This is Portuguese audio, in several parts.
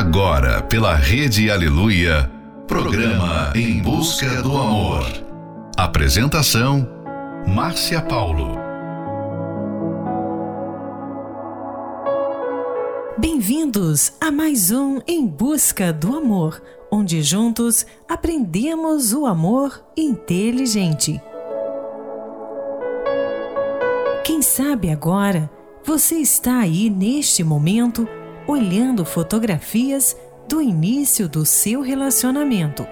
Agora, pela Rede Aleluia, programa Em Busca do Amor. Apresentação: Márcia Paulo. Bem-vindos a mais um Em Busca do Amor, onde juntos aprendemos o amor inteligente. Quem sabe agora você está aí neste momento olhando fotografias do início do seu relacionamento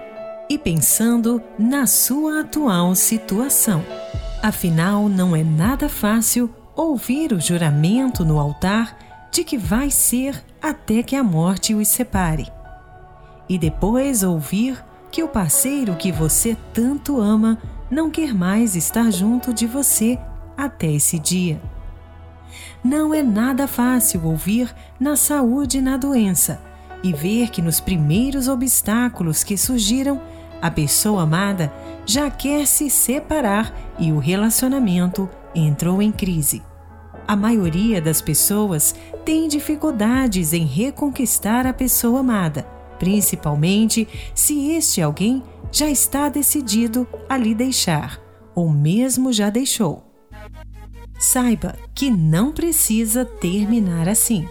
e pensando na sua atual situação. Afinal, não é nada fácil ouvir o juramento no altar de que vai ser até que a morte os separe. E depois ouvir que o parceiro que você tanto ama não quer mais estar junto de você até esse dia. Não é nada fácil ouvir na saúde e na doença e ver que nos primeiros obstáculos que surgiram, a pessoa amada já quer se separar e o relacionamento entrou em crise. A maioria das pessoas tem dificuldades em reconquistar a pessoa amada, principalmente se este alguém já está decidido a lhe deixar, ou mesmo já deixou. Saiba que não precisa terminar assim.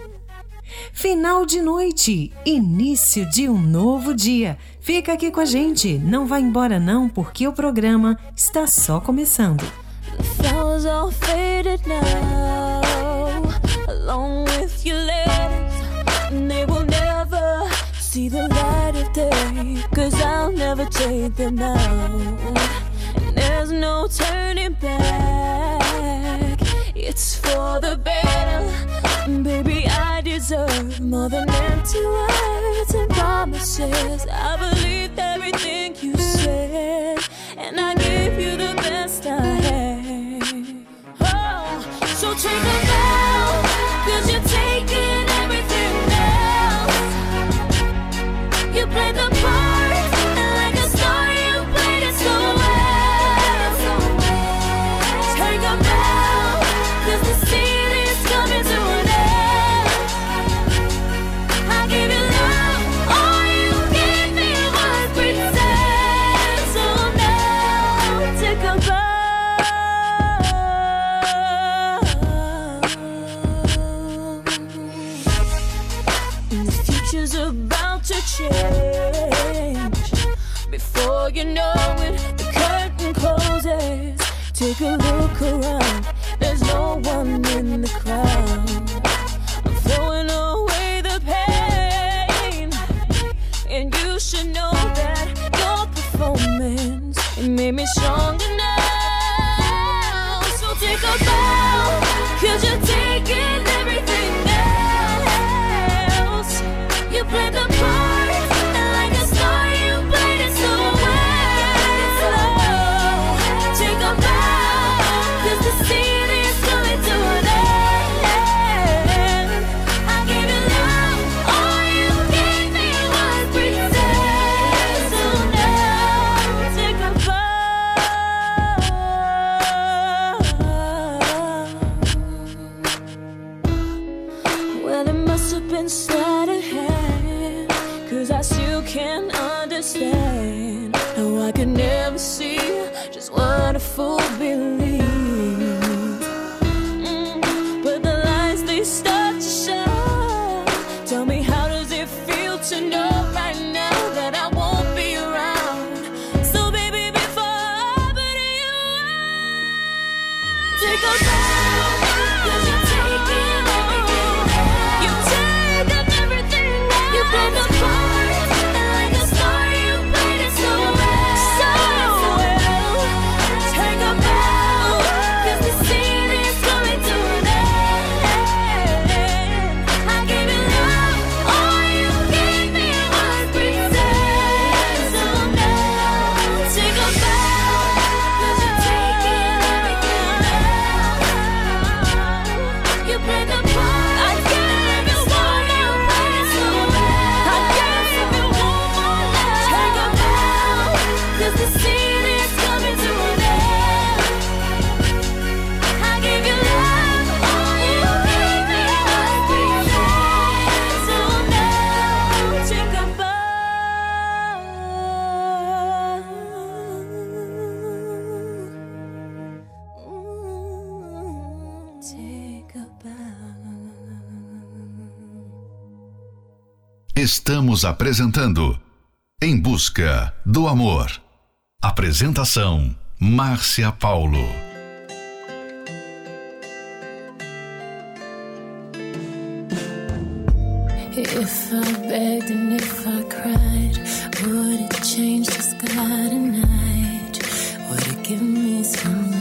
Final de noite, início de um novo dia. Fica aqui com a gente, não vá embora não, porque o programa está só começando. The it's for the better. Baby, I deserve more than empty words and promises. I believed everything you said, and I gave you the best I had. Oh, so take a bow, I still can't understand how I could never see just what a fool believes. Estamos apresentando Em Busca do Amor. Apresentação: Márcia Paulo. If I begged and if I cried, would it change the sky tonight? Would it give me some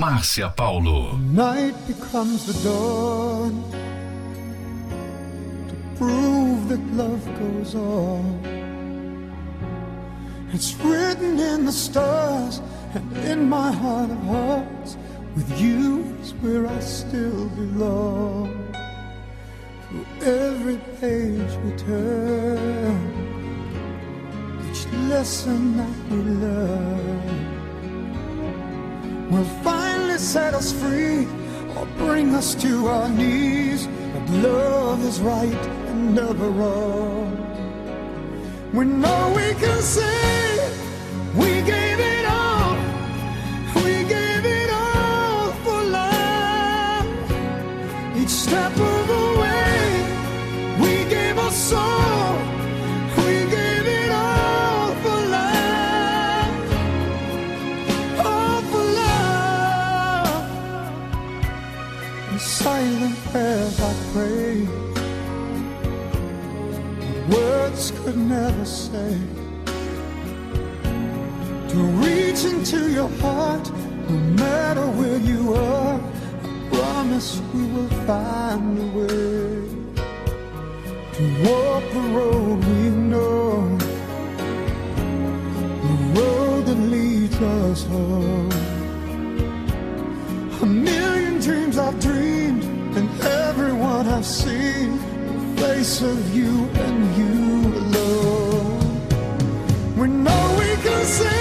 Márcia Paulo. Night becomes the dawn to prove that love goes on. It's written in the stars and in my heart of hearts. With you is where I still belong. Through every page we turn each lesson that we learn we'll find set us free or bring us to our knees. But love is right and never wrong. When all we can say, we gave. Say to reach into your heart, no matter where you are. I promise we will find a way to walk the road we know, the road that leads us home. A million dreams I've dreamed, and everyone I've seen, the face of you and you alone. We know we can say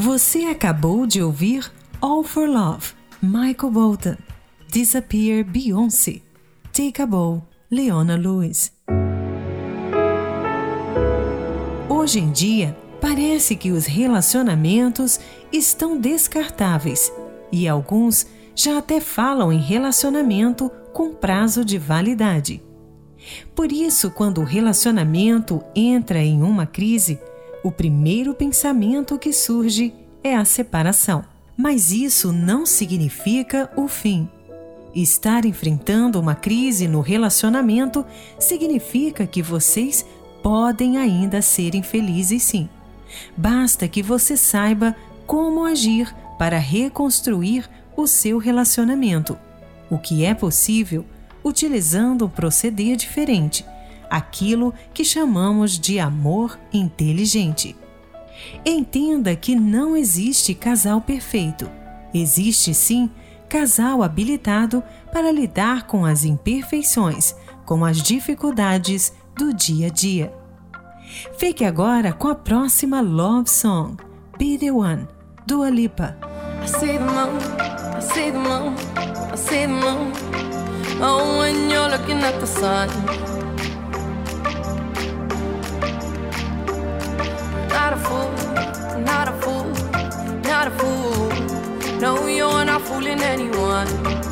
Você acabou de ouvir All for Love, Michael Bolton, Disappear Beyoncé, Take a Bow, Leona Lewis. Hoje em dia, parece que os relacionamentos estão descartáveis e alguns já até falam em relacionamento com prazo de validade. Por isso, quando o relacionamento entra em uma crise, o primeiro pensamento que surge é a separação. Mas isso não significa o fim. Estar enfrentando uma crise no relacionamento significa que vocês podem ainda serem felizes sim. Basta que você saiba como agir para reconstruir o seu relacionamento, o que é possível utilizando um proceder diferente, aquilo que chamamos de amor inteligente. Entenda que não existe casal perfeito. Existe sim casal habilitado para lidar com as imperfeições, com as dificuldades do dia a dia. Fique agora com a próxima Love Song, Be The One, Dua Lipa. I Not a fool, not a fool, not a fool. No, you're not fooling anyone.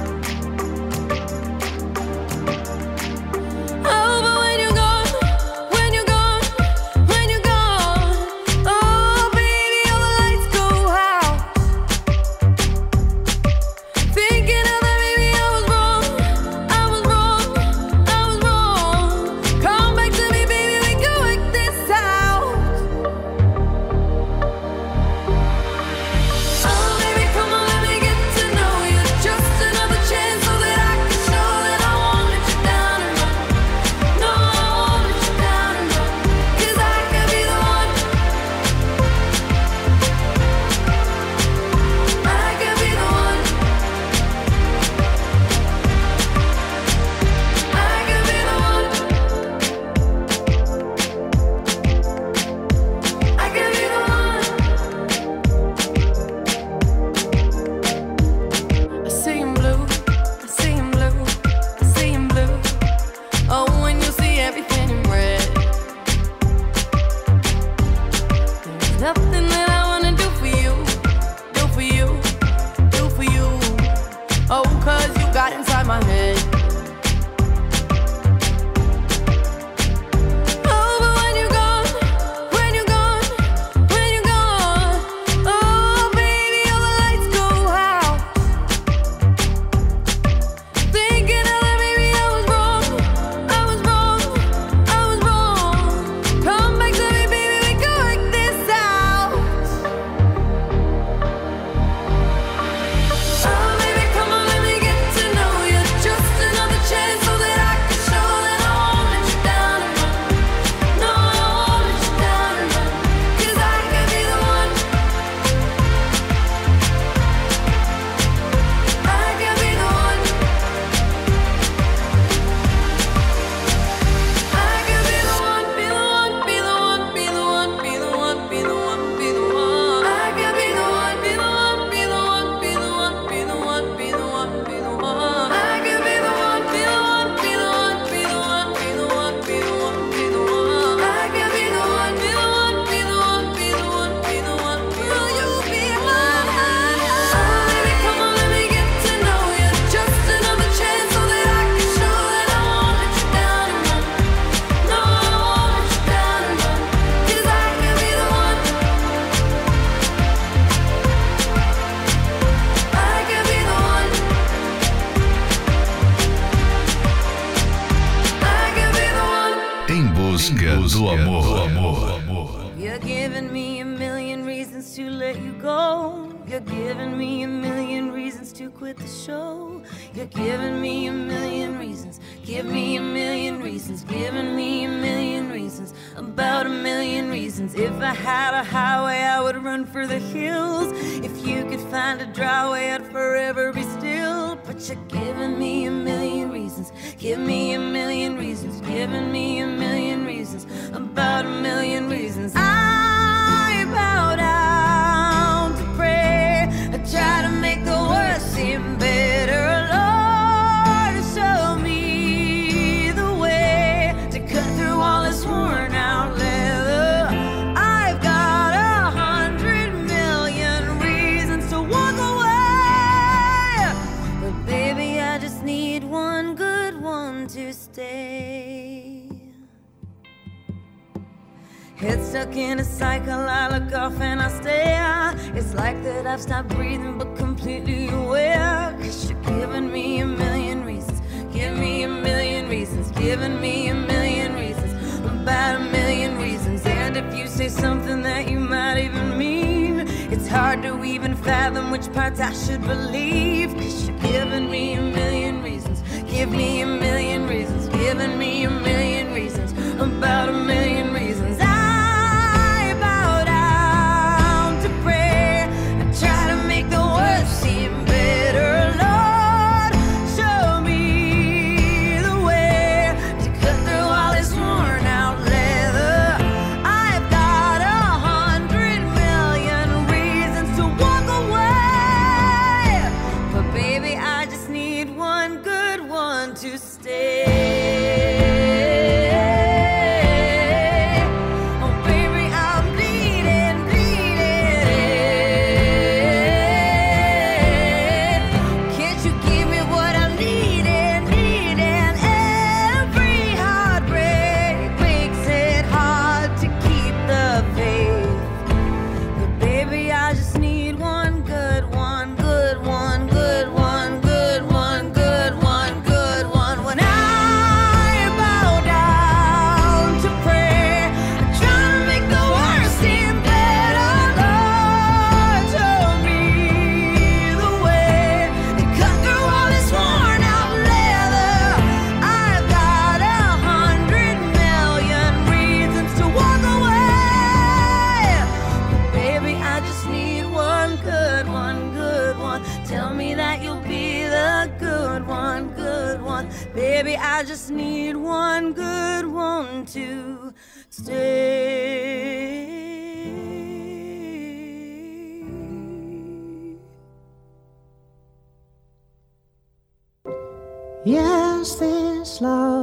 that you might even mean. It's hard to even fathom which parts I should believe. Cause you're giving me a million reasons. Give me a million reasons. Giving me a million reasons. About a million reasons.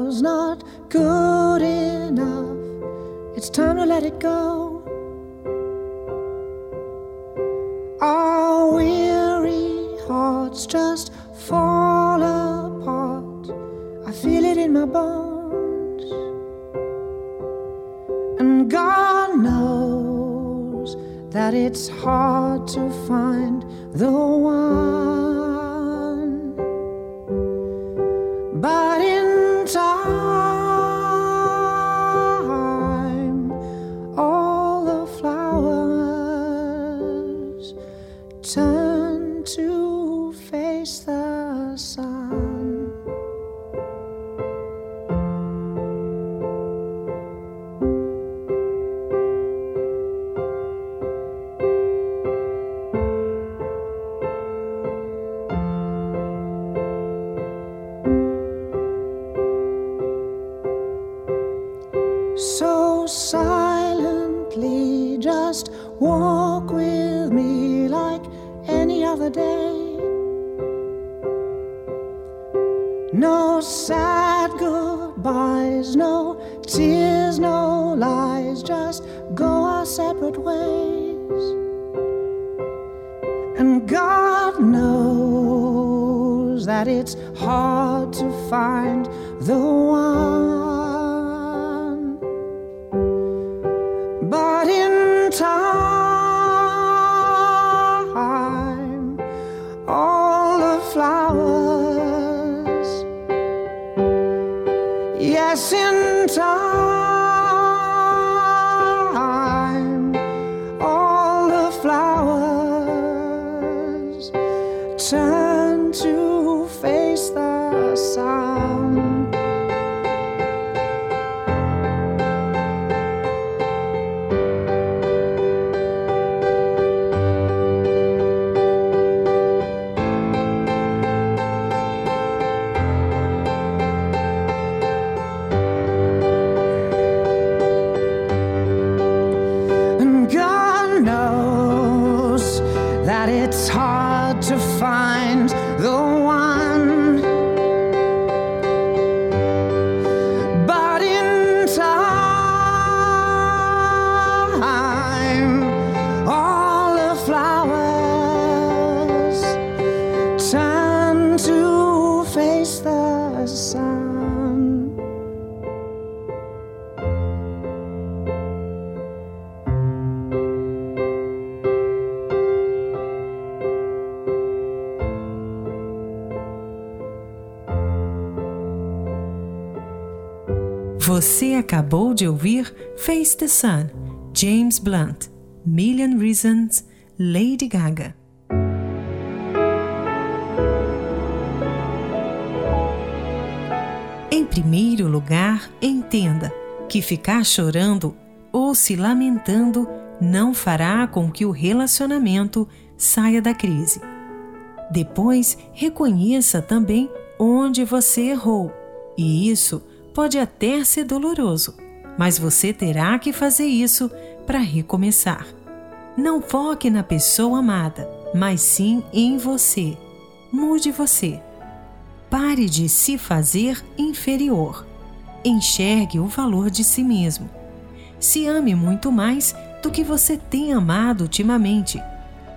was not good enough. It's time to let it go. Our weary hearts just fall apart. I feel it in my bones. And God knows that it's hard to find the one. turn to face the sun. De ouvir Face the Sun, James Blunt, Million Reasons, Lady Gaga. Em primeiro lugar, entenda que ficar chorando ou se lamentando não fará com que o relacionamento saia da crise. Depois, reconheça também onde você errou, e isso pode até ser doloroso, mas você terá que fazer isso para recomeçar. Não foque na pessoa amada, mas sim em você. Mude você. Pare de se fazer inferior. Enxergue o valor de si mesmo. Se ame muito mais do que você tem amado ultimamente,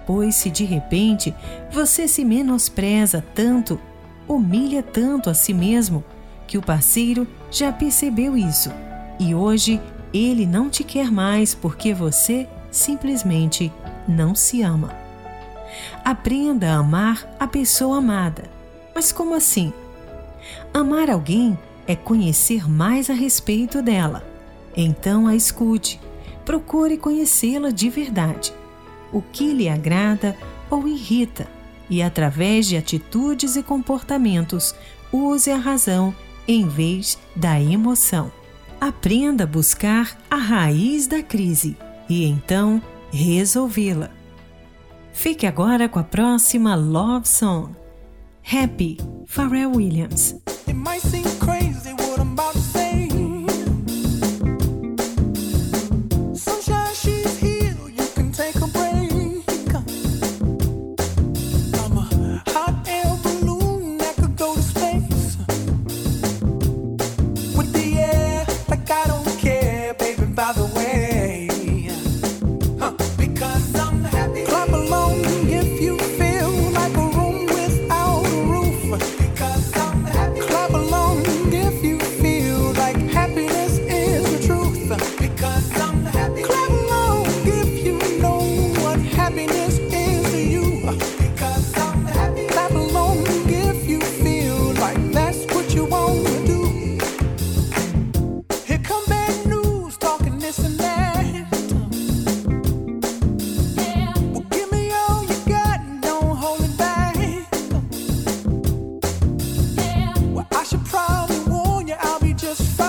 pois se de repente você se menospreza tanto, humilha tanto a si mesmo, que o parceiro já percebeu isso e hoje ele não te quer mais porque você simplesmente não se ama. Aprenda a amar a pessoa amada. Mas como assim? Amar alguém é conhecer mais a respeito dela. Então a escute, procure conhecê-la de verdade. O que lhe agrada ou irrita, e através de atitudes e comportamentos, use a razão em vez da emoção. Aprenda a buscar a raiz da crise e então resolvê-la. Fique agora com a próxima Love Song. Happy, Pharrell Williams. just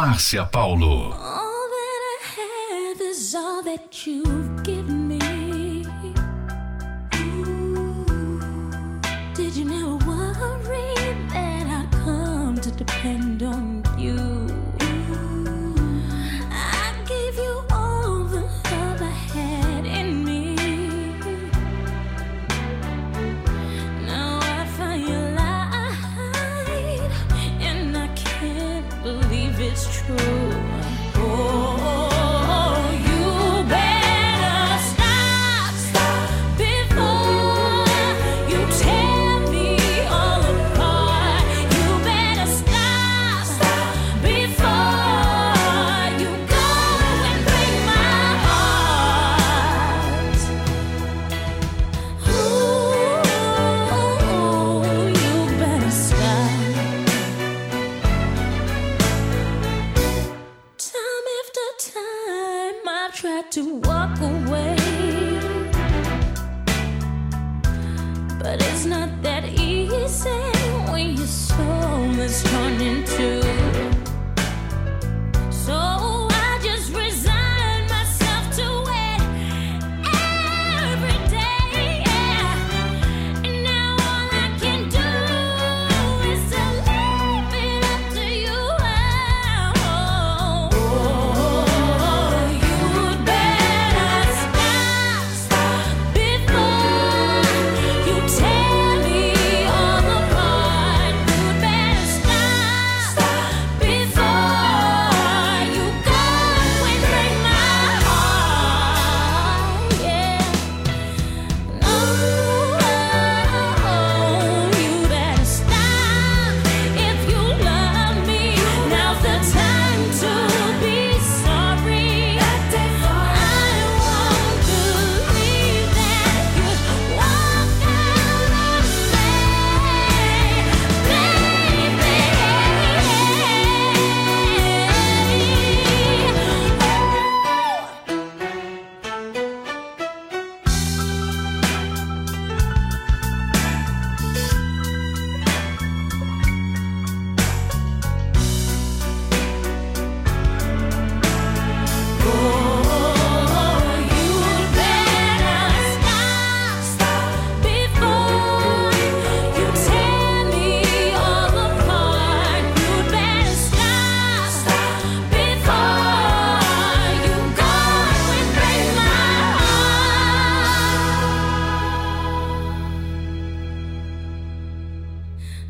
Márcia Paulo. tried to walk away. But it's not that easy when your soul is torn into.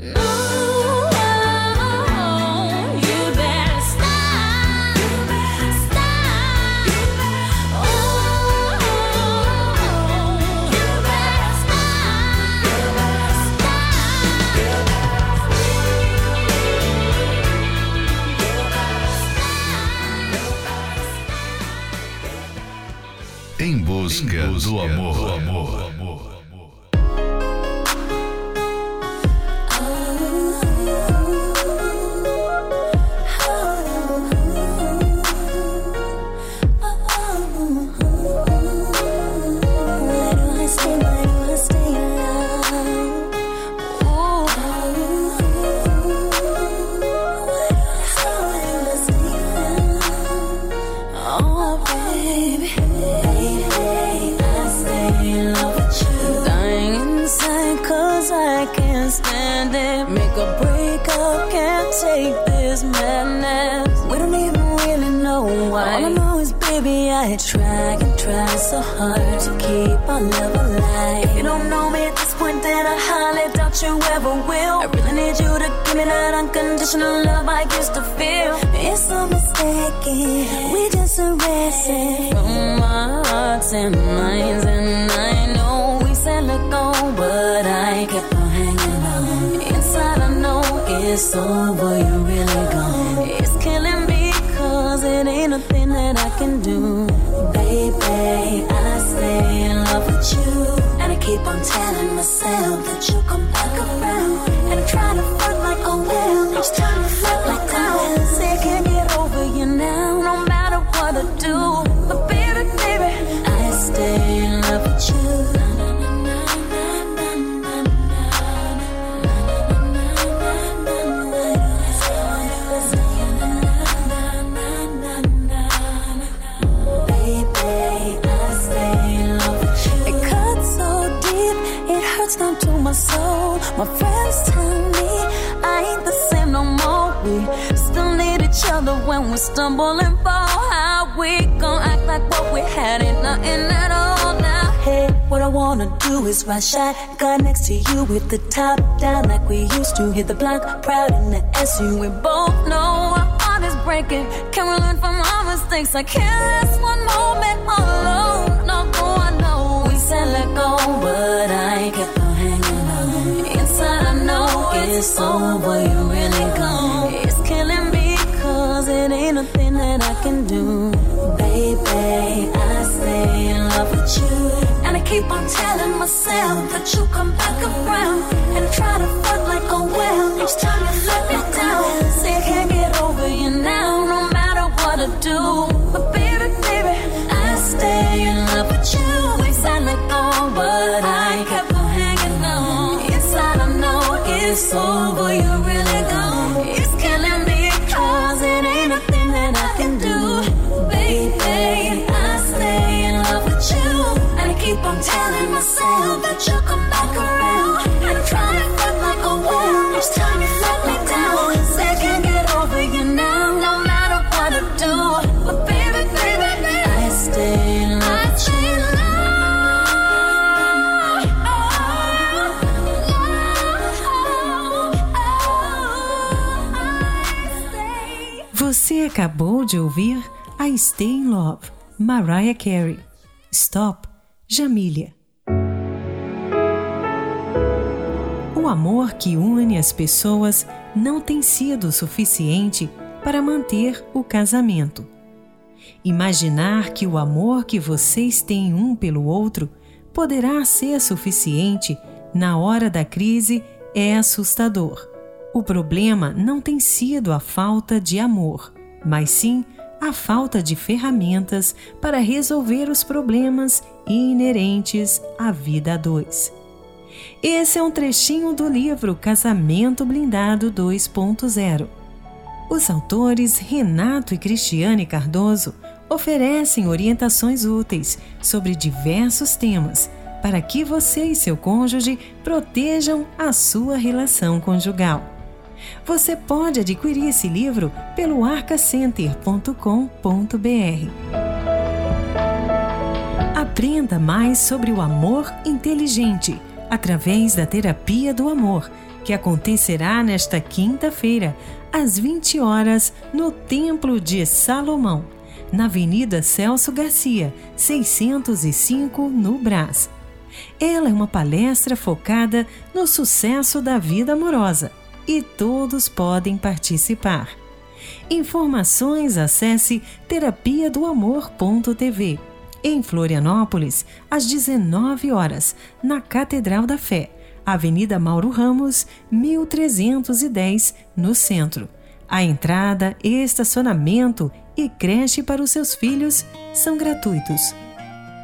Yeah. My friends tell me I ain't the same no more. We still need each other when we stumble and fall. How we gon' act like what we had ain't nothing at all now? Hey, what I wanna do is ride shotgun next to you with the top down like we used to. Hit the block proud in the SU. We both know our heart is breaking. Can we learn from our mistakes? I can't last one moment alone. No, I know we said let go, but it's over. You really gone. It's killing me cause it ain't nothing that I can do. Baby, I stay in love with you. And I keep on telling myself that you come back around and try to fuck like a whale. Each time you let me down, Você acabou de ouvir I Stay in Love, Mariah Carey. Stop, Jamília. O amor que une as pessoas não tem sido suficiente para manter o casamento. Imaginar que o amor que vocês têm um pelo outro poderá ser suficiente na hora da crise é assustador. O problema não tem sido a falta de amor, mas sim a falta de ferramentas para resolver os problemas inerentes à vida a dois. Esse é um trechinho do livro Casamento Blindado 2.0. Os autores Renato e Cristiane Cardoso oferecem orientações úteis sobre diversos temas para que você e seu cônjuge protejam a sua relação conjugal. Você pode adquirir esse livro pelo arcacenter.com.br. Aprenda mais sobre o amor inteligente através da terapia do amor, que acontecerá nesta quinta-feira, às 20 horas, no Templo de Salomão, na Avenida Celso Garcia, 605, no Brás. Ela é uma palestra focada no sucesso da vida amorosa e todos podem participar. Informações acesse terapia do amor.tv. Em Florianópolis, às 19 horas, na Catedral da Fé, Avenida Mauro Ramos, 1310, no centro. A entrada, estacionamento e creche para os seus filhos são gratuitos.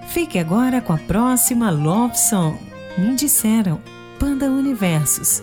Fique agora com a próxima Love Song. Me disseram, Panda Universos.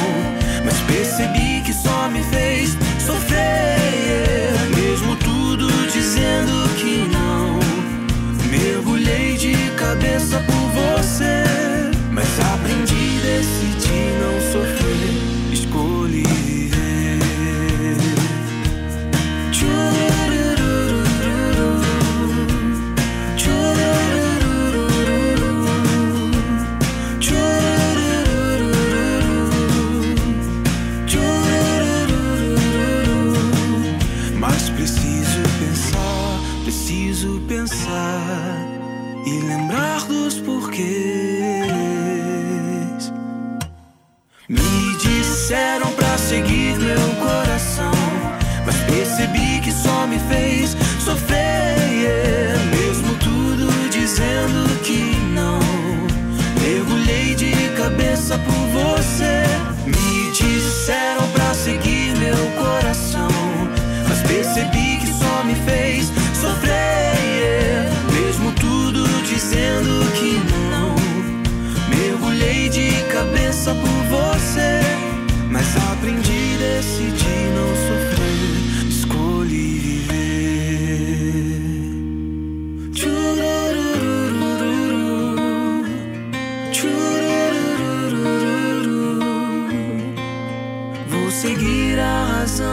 que só me fez sofrer. Mesmo tudo dizendo que não, mergulhei de cabeça por só por você. Mas aprendi, decidi não sofrer, escolhi viver. Vou seguir a razão,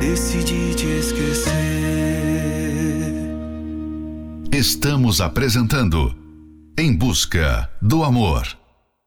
decidi te esquecer. Estamos apresentando Em Busca do Amor.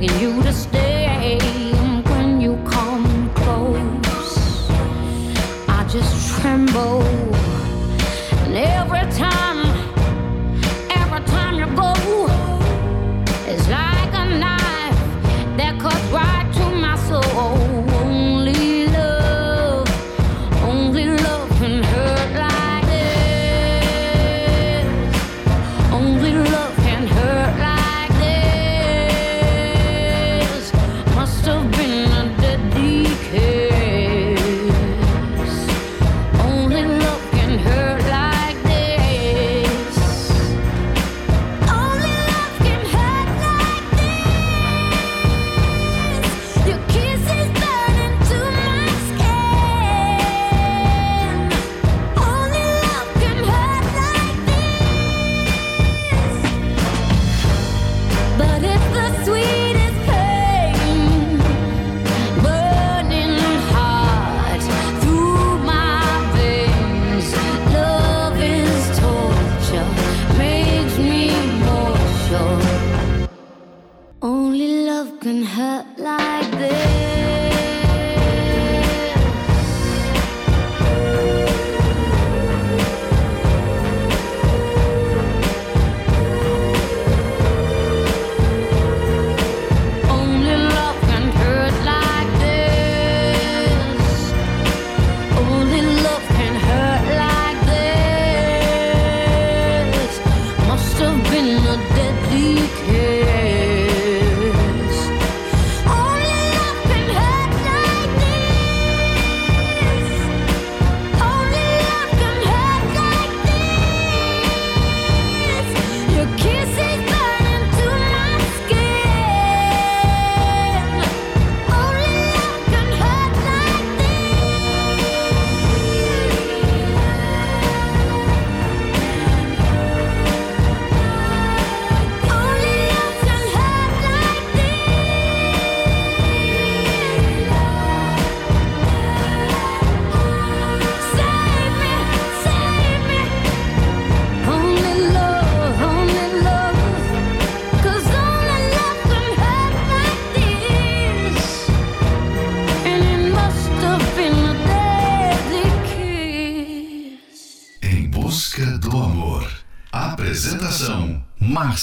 begging you to stay when you come close. I just tremble.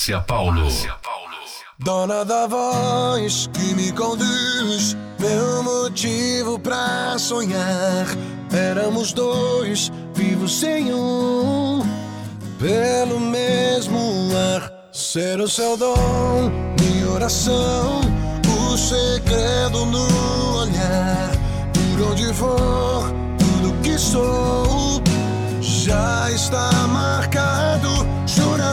Márcia Paulo. Márcia Paulo. Dona da voz que me conduz, meu motivo pra sonhar. Éramos dois, vivos sem um, pelo mesmo ar. Ser o seu dom, minha oração, o segredo no olhar. Por onde for, tudo que sou já está marcado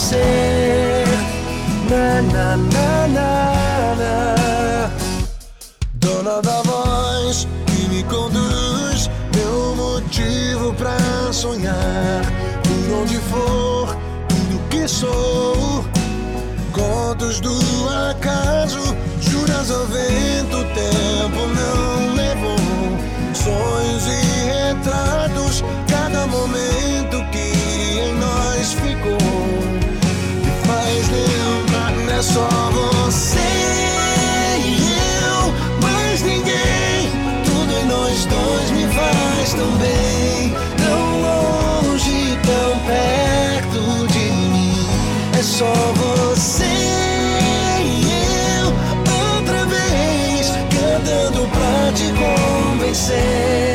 Convencer. Na, na, na, na, na. Dona da voz que me conduz, meu motivo pra sonhar. Por onde for, tudo que sou. Contos do acaso, juras ao vento, o tempo não levou. Sonhos e retratos, cada momento é só você e eu, mais ninguém. Tudo em nós dois me faz tão bem, tão longe, tão perto de mim. É só você e eu, outra vez, cantando pra te convencer.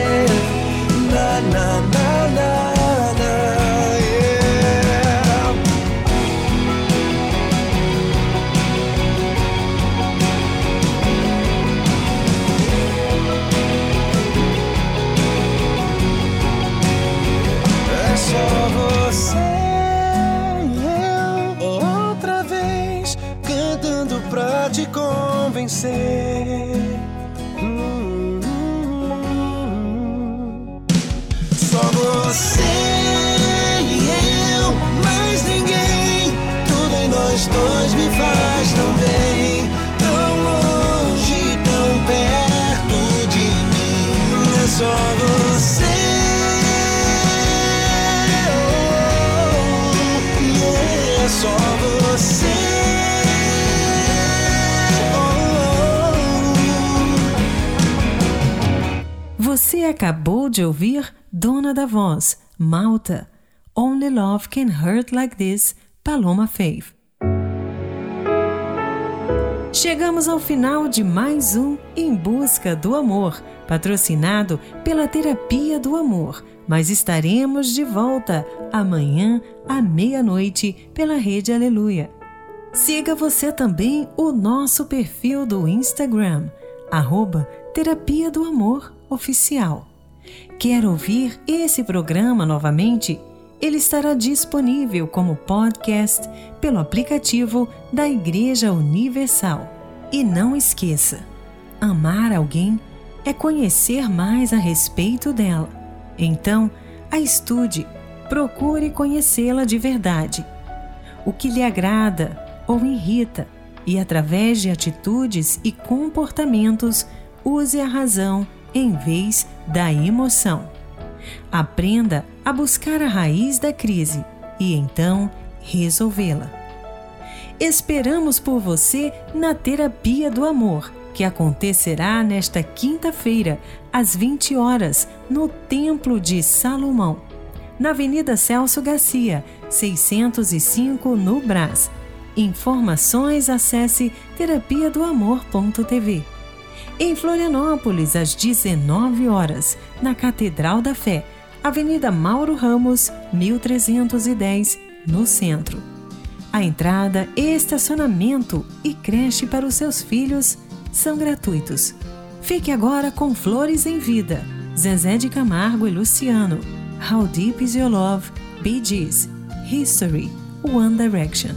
Acabou de ouvir Dona da Voz, Malta, Only Love Can Hurt Like This, Paloma Faith. Chegamos ao final de mais um Em Busca do Amor, patrocinado pela Terapia do Amor. Mas estaremos de volta amanhã à meia-noite pela Rede Aleluia. Siga você também o nosso perfil do Instagram, arroba Terapia do Amor Oficial. Quer ouvir esse programa novamente? Ele estará disponível como podcast pelo aplicativo da Igreja Universal. E não esqueça: amar alguém é conhecer mais a respeito dela. Então, a estude, procure conhecê-la de verdade. O que lhe agrada ou irrita, e através de atitudes e comportamentos, use a razão em vez da emoção. Aprenda a buscar a raiz da crise e então resolvê-la. Esperamos por você na Terapia do Amor, que acontecerá nesta quinta-feira, às 20 horas, no Templo de Salomão, na Avenida Celso Garcia, 605, no Brás. Informações acesse terapia do amor.tv. Em Florianópolis, às 19 horas, na Catedral da Fé, Avenida Mauro Ramos, 1310, no centro. A entrada, estacionamento e creche para os seus filhos são gratuitos. Fique agora com Flores em Vida, Zezé de Camargo e Luciano, How Deep Is Your Love, Bee Gees, History, One Direction.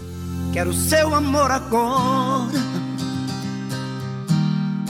Quero seu amor agora.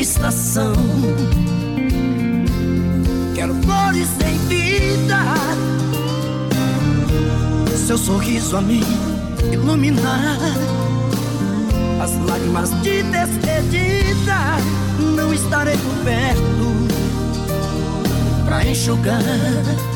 estação. Quero flores em vida, seu sorriso a mim iluminar. As lágrimas de despedida não estarei coberto para pra enxugar.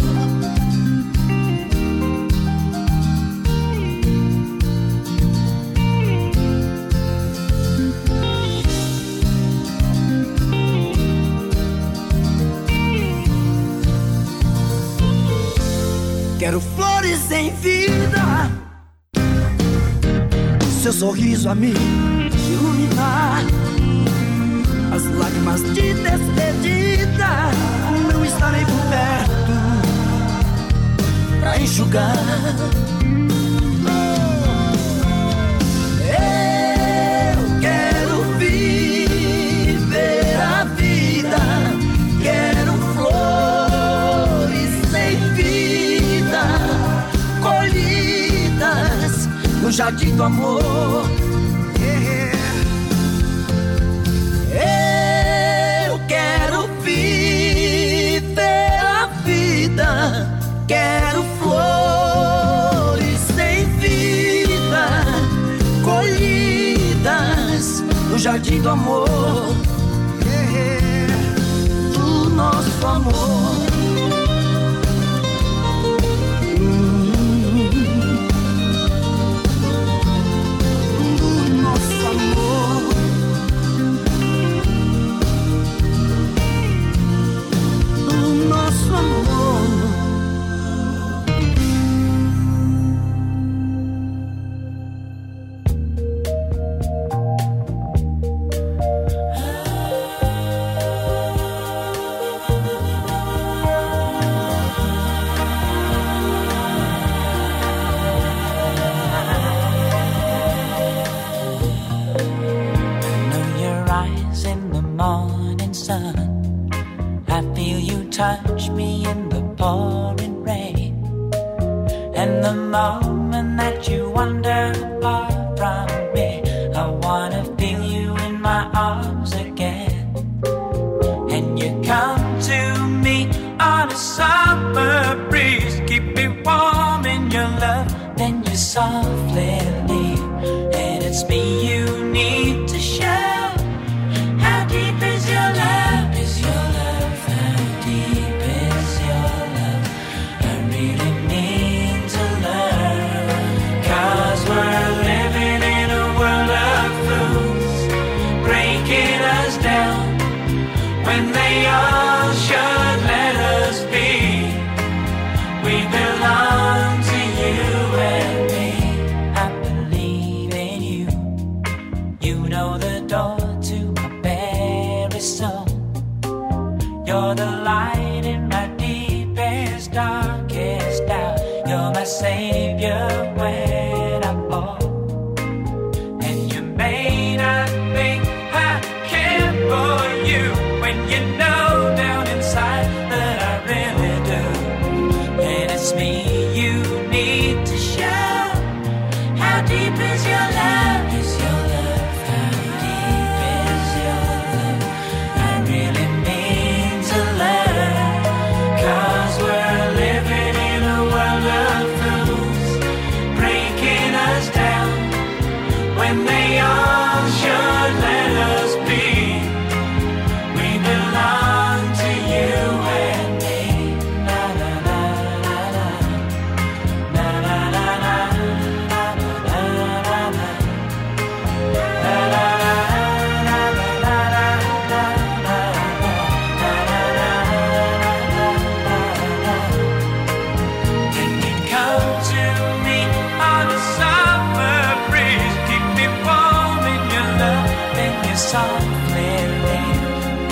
sem vida. Seu sorriso a me iluminar, as lágrimas de despedida. Não estarei por perto pra enxugar. jardim do amor. Yeah. Eu quero viver a vida, quero flores sem vida, colhidas no jardim do amor. Yeah. Do nosso amor. moment that you wander apart from me, I wanna feel you in my arms again. And you come to me on a summer breeze, keep me warm in your love, then you softly leave, and it's me.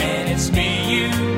and it's me you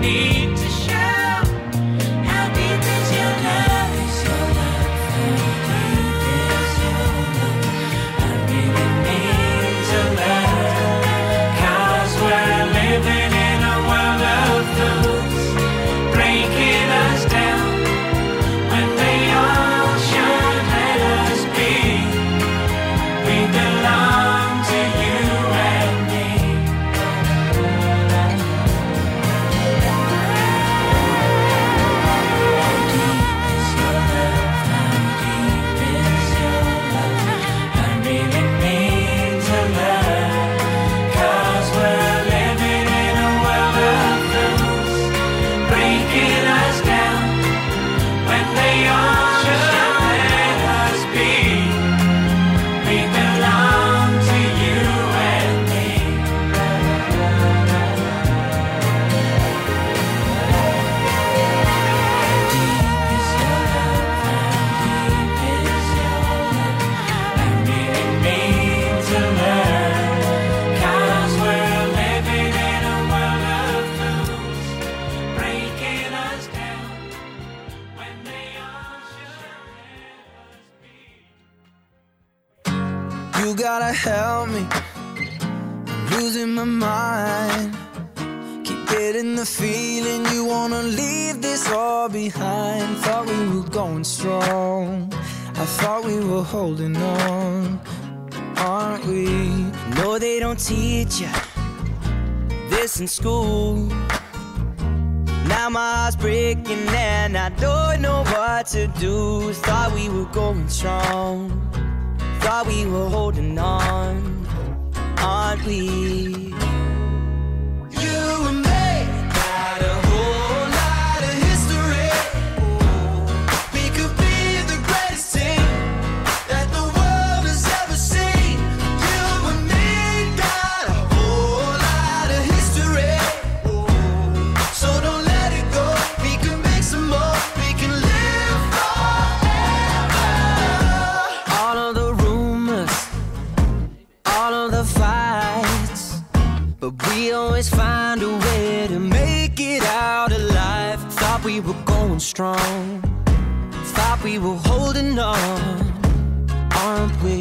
going strong. I thought we were holding on, aren't we? No, they don't teach you this in school. Now my heart's breaking and I don't know what to do. Thought we were going strong, thought we were holding on, aren't we? Strong. Thought we were holding on. Aren't we?